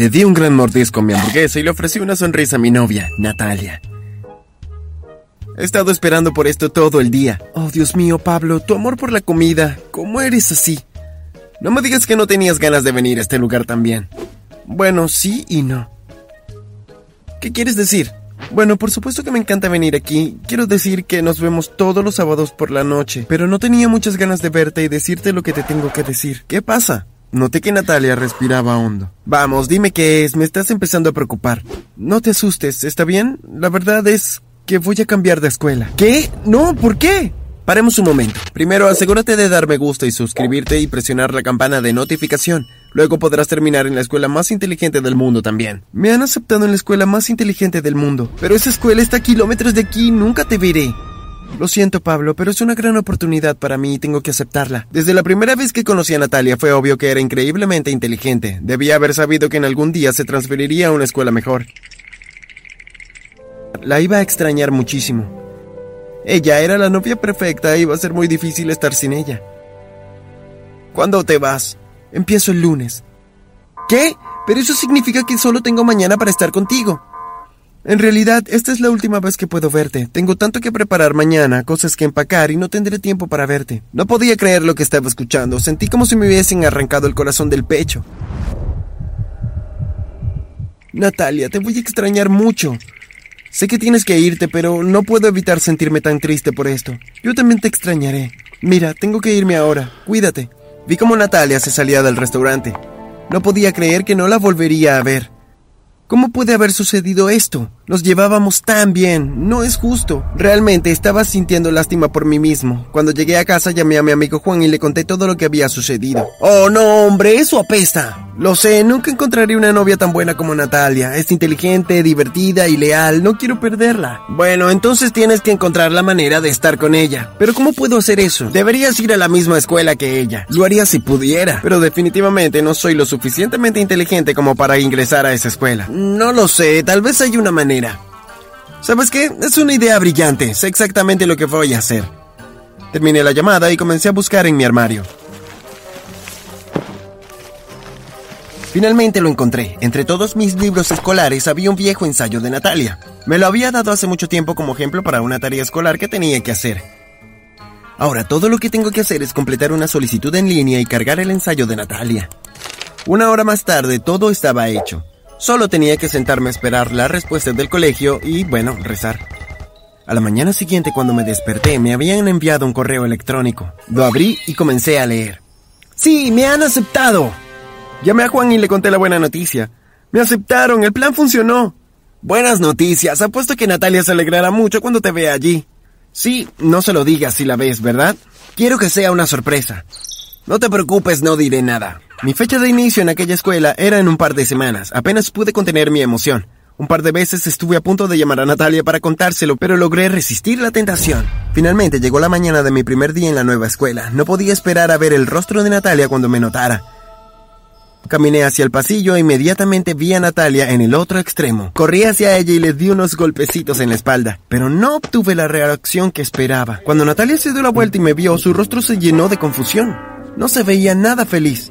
Le di un gran mordisco a mi hamburguesa y le ofrecí una sonrisa a mi novia, Natalia. He estado esperando por esto todo el día. Oh, Dios mío, Pablo, tu amor por la comida. ¿Cómo eres así? No me digas que no tenías ganas de venir a este lugar también. Bueno, sí y no. ¿Qué quieres decir? Bueno, por supuesto que me encanta venir aquí. Quiero decir que nos vemos todos los sábados por la noche, pero no tenía muchas ganas de verte y decirte lo que te tengo que decir. ¿Qué pasa? Noté que Natalia respiraba hondo. Vamos, dime qué es, me estás empezando a preocupar. No te asustes, ¿está bien? La verdad es que voy a cambiar de escuela. ¿Qué? No, ¿por qué? Paremos un momento. Primero, asegúrate de dar me gusta y suscribirte y presionar la campana de notificación. Luego podrás terminar en la escuela más inteligente del mundo también. Me han aceptado en la escuela más inteligente del mundo. Pero esa escuela está a kilómetros de aquí, nunca te veré. Lo siento, Pablo, pero es una gran oportunidad para mí y tengo que aceptarla. Desde la primera vez que conocí a Natalia fue obvio que era increíblemente inteligente. Debía haber sabido que en algún día se transferiría a una escuela mejor. La iba a extrañar muchísimo. Ella era la novia perfecta y iba a ser muy difícil estar sin ella. ¿Cuándo te vas? Empiezo el lunes. ¿Qué? Pero eso significa que solo tengo mañana para estar contigo. En realidad, esta es la última vez que puedo verte. Tengo tanto que preparar mañana, cosas que empacar y no tendré tiempo para verte. No podía creer lo que estaba escuchando. Sentí como si me hubiesen arrancado el corazón del pecho. Natalia, te voy a extrañar mucho. Sé que tienes que irte, pero no puedo evitar sentirme tan triste por esto. Yo también te extrañaré. Mira, tengo que irme ahora. Cuídate. Vi cómo Natalia se salía del restaurante. No podía creer que no la volvería a ver. ¿Cómo puede haber sucedido esto? Nos llevábamos tan bien. No es justo. Realmente estaba sintiendo lástima por mí mismo. Cuando llegué a casa llamé a mi amigo Juan y le conté todo lo que había sucedido. Oh, no, hombre, eso apesta. Lo sé, nunca encontraré una novia tan buena como Natalia. Es inteligente, divertida y leal. No quiero perderla. Bueno, entonces tienes que encontrar la manera de estar con ella. Pero ¿cómo puedo hacer eso? Deberías ir a la misma escuela que ella. Lo haría si pudiera. Pero definitivamente no soy lo suficientemente inteligente como para ingresar a esa escuela. No lo sé, tal vez hay una manera. ¿Sabes qué? Es una idea brillante. Sé exactamente lo que voy a hacer. Terminé la llamada y comencé a buscar en mi armario. Finalmente lo encontré. Entre todos mis libros escolares había un viejo ensayo de Natalia. Me lo había dado hace mucho tiempo como ejemplo para una tarea escolar que tenía que hacer. Ahora todo lo que tengo que hacer es completar una solicitud en línea y cargar el ensayo de Natalia. Una hora más tarde todo estaba hecho. Solo tenía que sentarme a esperar la respuesta del colegio y, bueno, rezar. A la mañana siguiente, cuando me desperté, me habían enviado un correo electrónico. Lo abrí y comencé a leer. ¡Sí, me han aceptado! Llamé a Juan y le conté la buena noticia. Me aceptaron, el plan funcionó. Buenas noticias, apuesto que Natalia se alegrará mucho cuando te vea allí. Sí, no se lo digas si la ves, ¿verdad? Quiero que sea una sorpresa. No te preocupes, no diré nada. Mi fecha de inicio en aquella escuela era en un par de semanas. Apenas pude contener mi emoción. Un par de veces estuve a punto de llamar a Natalia para contárselo, pero logré resistir la tentación. Finalmente llegó la mañana de mi primer día en la nueva escuela. No podía esperar a ver el rostro de Natalia cuando me notara. Caminé hacia el pasillo e inmediatamente vi a Natalia en el otro extremo. Corrí hacia ella y le di unos golpecitos en la espalda, pero no obtuve la reacción que esperaba. Cuando Natalia se dio la vuelta y me vio, su rostro se llenó de confusión. No se veía nada feliz.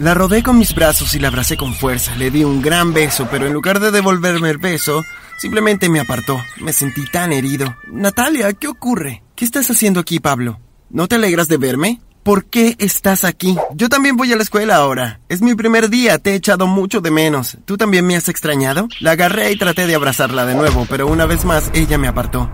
La rodé con mis brazos y la abracé con fuerza. Le di un gran beso, pero en lugar de devolverme el beso, simplemente me apartó. Me sentí tan herido. Natalia, ¿qué ocurre? ¿Qué estás haciendo aquí, Pablo? ¿No te alegras de verme? ¿Por qué estás aquí? Yo también voy a la escuela ahora. Es mi primer día, te he echado mucho de menos. ¿Tú también me has extrañado? La agarré y traté de abrazarla de nuevo, pero una vez más ella me apartó.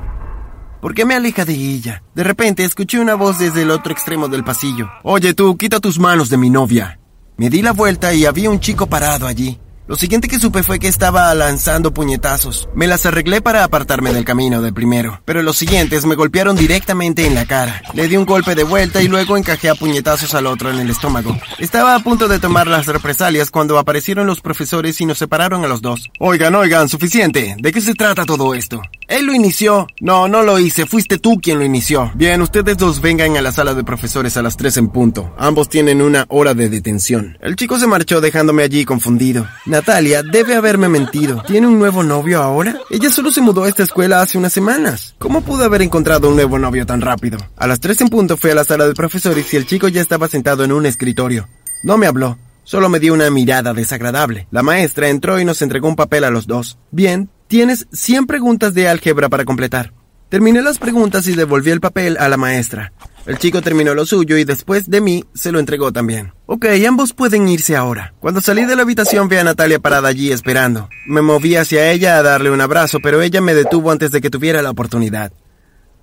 ¿Por qué me aleja de ella? De repente escuché una voz desde el otro extremo del pasillo. Oye tú, quita tus manos de mi novia. Me di la vuelta y había un chico parado allí. Lo siguiente que supe fue que estaba lanzando puñetazos. Me las arreglé para apartarme del camino del primero, pero los siguientes me golpearon directamente en la cara. Le di un golpe de vuelta y luego encajé a puñetazos al otro en el estómago. Estaba a punto de tomar las represalias cuando aparecieron los profesores y nos separaron a los dos. Oigan, oigan, suficiente. ¿De qué se trata todo esto? Él lo inició. No, no lo hice. Fuiste tú quien lo inició. Bien, ustedes dos vengan a la sala de profesores a las tres en punto. Ambos tienen una hora de detención. El chico se marchó dejándome allí confundido. Natalia debe haberme mentido. ¿Tiene un nuevo novio ahora? Ella solo se mudó a esta escuela hace unas semanas. ¿Cómo pudo haber encontrado un nuevo novio tan rápido? A las tres en punto fui a la sala de profesores y el chico ya estaba sentado en un escritorio. No me habló. Solo me dio una mirada desagradable. La maestra entró y nos entregó un papel a los dos. Bien, tienes 100 preguntas de álgebra para completar. Terminé las preguntas y devolví el papel a la maestra. El chico terminó lo suyo y después de mí se lo entregó también. Ok, ambos pueden irse ahora. Cuando salí de la habitación vi a Natalia parada allí esperando. Me moví hacia ella a darle un abrazo, pero ella me detuvo antes de que tuviera la oportunidad.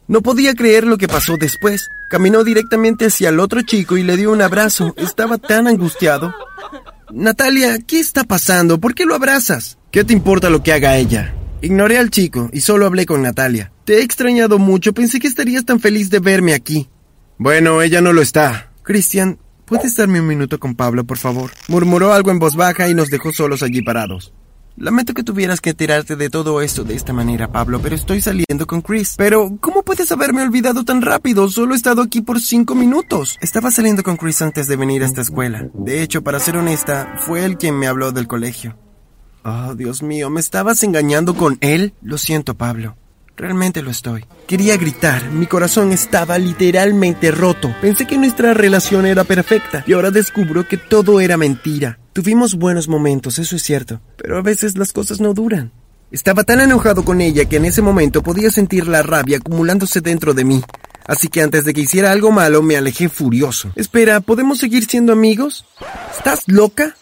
No podía creer lo que pasó después. Caminó directamente hacia el otro chico y le dio un abrazo. Estaba tan angustiado. Natalia, ¿qué está pasando? ¿Por qué lo abrazas? ¿Qué te importa lo que haga ella? Ignoré al chico y solo hablé con Natalia. Te he extrañado mucho, pensé que estarías tan feliz de verme aquí. Bueno, ella no lo está. Cristian, ¿puedes darme un minuto con Pablo, por favor? Murmuró algo en voz baja y nos dejó solos allí parados. Lamento que tuvieras que tirarte de todo esto de esta manera, Pablo, pero estoy saliendo con Chris. Pero, ¿cómo puedes haberme olvidado tan rápido? Solo he estado aquí por cinco minutos. Estaba saliendo con Chris antes de venir a esta escuela. De hecho, para ser honesta, fue él quien me habló del colegio. Oh, Dios mío, ¿me estabas engañando con él? Lo siento, Pablo. Realmente lo estoy. Quería gritar, mi corazón estaba literalmente roto. Pensé que nuestra relación era perfecta y ahora descubro que todo era mentira. Tuvimos buenos momentos, eso es cierto, pero a veces las cosas no duran. Estaba tan enojado con ella que en ese momento podía sentir la rabia acumulándose dentro de mí. Así que antes de que hiciera algo malo me alejé furioso. Espera, ¿podemos seguir siendo amigos? ¿Estás loca?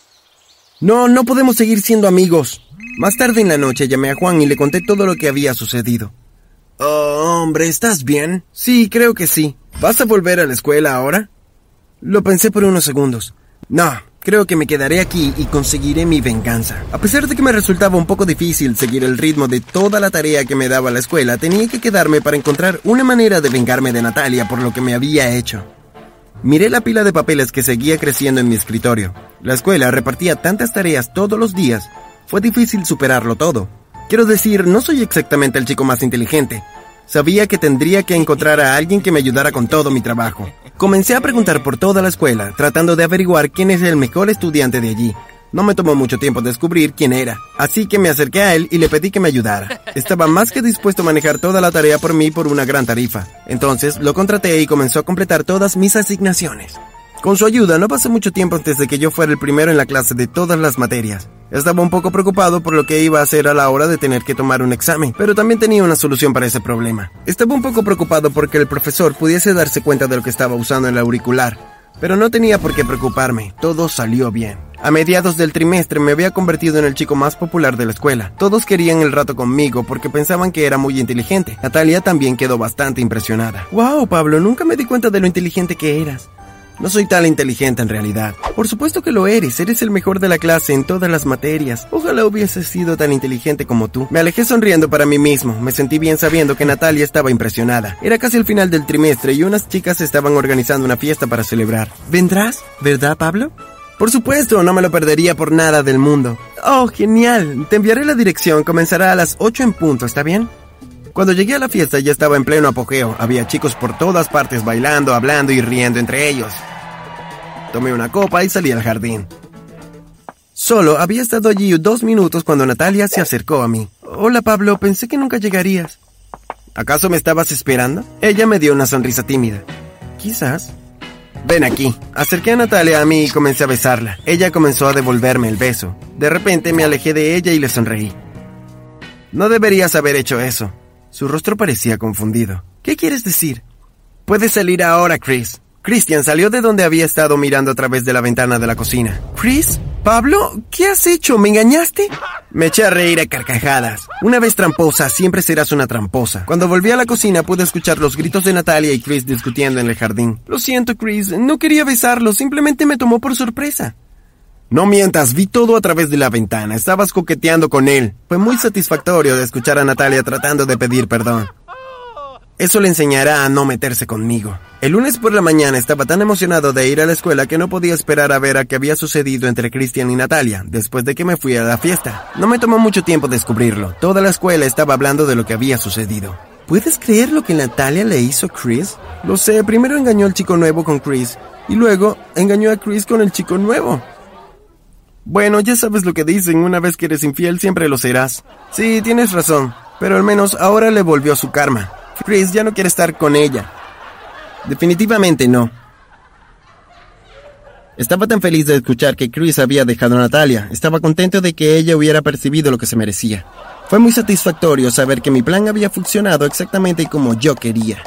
No, no podemos seguir siendo amigos. Más tarde en la noche llamé a Juan y le conté todo lo que había sucedido. Oh, hombre, ¿estás bien? Sí, creo que sí. ¿Vas a volver a la escuela ahora? Lo pensé por unos segundos. No, creo que me quedaré aquí y conseguiré mi venganza. A pesar de que me resultaba un poco difícil seguir el ritmo de toda la tarea que me daba la escuela, tenía que quedarme para encontrar una manera de vengarme de Natalia por lo que me había hecho. Miré la pila de papeles que seguía creciendo en mi escritorio. La escuela repartía tantas tareas todos los días. Fue difícil superarlo todo. Quiero decir, no soy exactamente el chico más inteligente. Sabía que tendría que encontrar a alguien que me ayudara con todo mi trabajo. Comencé a preguntar por toda la escuela, tratando de averiguar quién es el mejor estudiante de allí. No me tomó mucho tiempo descubrir quién era, así que me acerqué a él y le pedí que me ayudara. Estaba más que dispuesto a manejar toda la tarea por mí por una gran tarifa. Entonces lo contraté y comenzó a completar todas mis asignaciones. Con su ayuda no pasó mucho tiempo antes de que yo fuera el primero en la clase de todas las materias. Estaba un poco preocupado por lo que iba a hacer a la hora de tener que tomar un examen, pero también tenía una solución para ese problema. Estaba un poco preocupado porque el profesor pudiese darse cuenta de lo que estaba usando el auricular, pero no tenía por qué preocuparme, todo salió bien. A mediados del trimestre me había convertido en el chico más popular de la escuela. Todos querían el rato conmigo porque pensaban que era muy inteligente. Natalia también quedó bastante impresionada. Wow, Pablo, nunca me di cuenta de lo inteligente que eras. No soy tan inteligente en realidad. Por supuesto que lo eres, eres el mejor de la clase en todas las materias. Ojalá hubiese sido tan inteligente como tú. Me alejé sonriendo para mí mismo, me sentí bien sabiendo que Natalia estaba impresionada. Era casi el final del trimestre y unas chicas estaban organizando una fiesta para celebrar. ¿Vendrás? ¿Verdad, Pablo? Por supuesto, no me lo perdería por nada del mundo. Oh, genial. Te enviaré la dirección, comenzará a las 8 en punto, ¿está bien? Cuando llegué a la fiesta ya estaba en pleno apogeo. Había chicos por todas partes bailando, hablando y riendo entre ellos. Tomé una copa y salí al jardín. Solo había estado allí dos minutos cuando Natalia se acercó a mí. Hola Pablo, pensé que nunca llegarías. ¿Acaso me estabas esperando? Ella me dio una sonrisa tímida. Quizás. Ven aquí. Acerqué a Natalia a mí y comencé a besarla. Ella comenzó a devolverme el beso. De repente me alejé de ella y le sonreí. No deberías haber hecho eso. Su rostro parecía confundido. ¿Qué quieres decir? Puedes salir ahora, Chris. Christian salió de donde había estado mirando a través de la ventana de la cocina. ¿Chris? ¿Pablo? ¿Qué has hecho? ¿Me engañaste? Me eché a reír a carcajadas. Una vez tramposa, siempre serás una tramposa. Cuando volví a la cocina pude escuchar los gritos de Natalia y Chris discutiendo en el jardín. Lo siento, Chris. No quería besarlo. Simplemente me tomó por sorpresa. No mientas, vi todo a través de la ventana. Estabas coqueteando con él. Fue muy satisfactorio de escuchar a Natalia tratando de pedir perdón. Eso le enseñará a no meterse conmigo. El lunes por la mañana estaba tan emocionado de ir a la escuela que no podía esperar a ver a qué había sucedido entre Christian y Natalia después de que me fui a la fiesta. No me tomó mucho tiempo descubrirlo. Toda la escuela estaba hablando de lo que había sucedido. ¿Puedes creer lo que Natalia le hizo a Chris? Lo sé, primero engañó al chico nuevo con Chris y luego engañó a Chris con el chico nuevo. Bueno, ya sabes lo que dicen, una vez que eres infiel siempre lo serás. Sí, tienes razón, pero al menos ahora le volvió su karma. Chris ya no quiere estar con ella. Definitivamente no. Estaba tan feliz de escuchar que Chris había dejado a Natalia. Estaba contento de que ella hubiera percibido lo que se merecía. Fue muy satisfactorio saber que mi plan había funcionado exactamente como yo quería.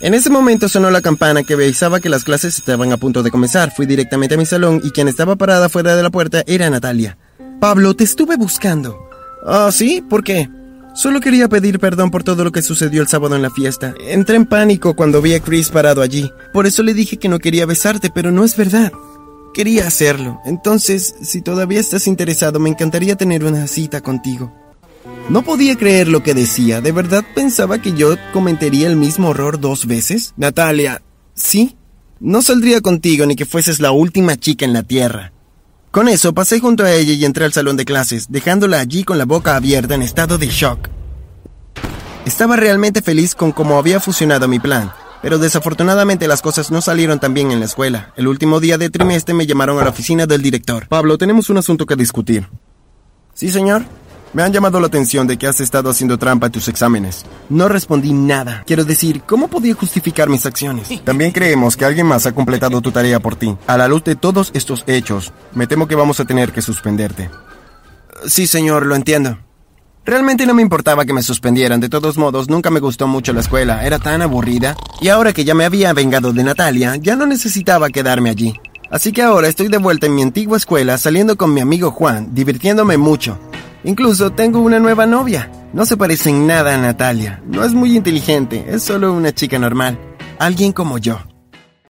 En ese momento sonó la campana que avisaba que las clases estaban a punto de comenzar. Fui directamente a mi salón y quien estaba parada fuera de la puerta era Natalia. Pablo, te estuve buscando. Ah, ¿sí? ¿Por qué? Solo quería pedir perdón por todo lo que sucedió el sábado en la fiesta. Entré en pánico cuando vi a Chris parado allí. Por eso le dije que no quería besarte, pero no es verdad. Quería hacerlo. Entonces, si todavía estás interesado, me encantaría tener una cita contigo. No podía creer lo que decía. ¿De verdad pensaba que yo cometería el mismo horror dos veces? Natalia, ¿sí? No saldría contigo ni que fueses la última chica en la Tierra. Con eso pasé junto a ella y entré al salón de clases, dejándola allí con la boca abierta en estado de shock. Estaba realmente feliz con cómo había funcionado mi plan, pero desafortunadamente las cosas no salieron tan bien en la escuela. El último día de trimestre me llamaron a la oficina del director. Pablo, tenemos un asunto que discutir. Sí, señor. Me han llamado la atención de que has estado haciendo trampa en tus exámenes. No respondí nada. Quiero decir, ¿cómo podía justificar mis acciones? También creemos que alguien más ha completado tu tarea por ti. A la luz de todos estos hechos, me temo que vamos a tener que suspenderte. Sí, señor, lo entiendo. Realmente no me importaba que me suspendieran, de todos modos nunca me gustó mucho la escuela, era tan aburrida, y ahora que ya me había vengado de Natalia, ya no necesitaba quedarme allí. Así que ahora estoy de vuelta en mi antigua escuela saliendo con mi amigo Juan, divirtiéndome mucho. Incluso tengo una nueva novia. No se parece en nada a Natalia. No es muy inteligente, es solo una chica normal. Alguien como yo.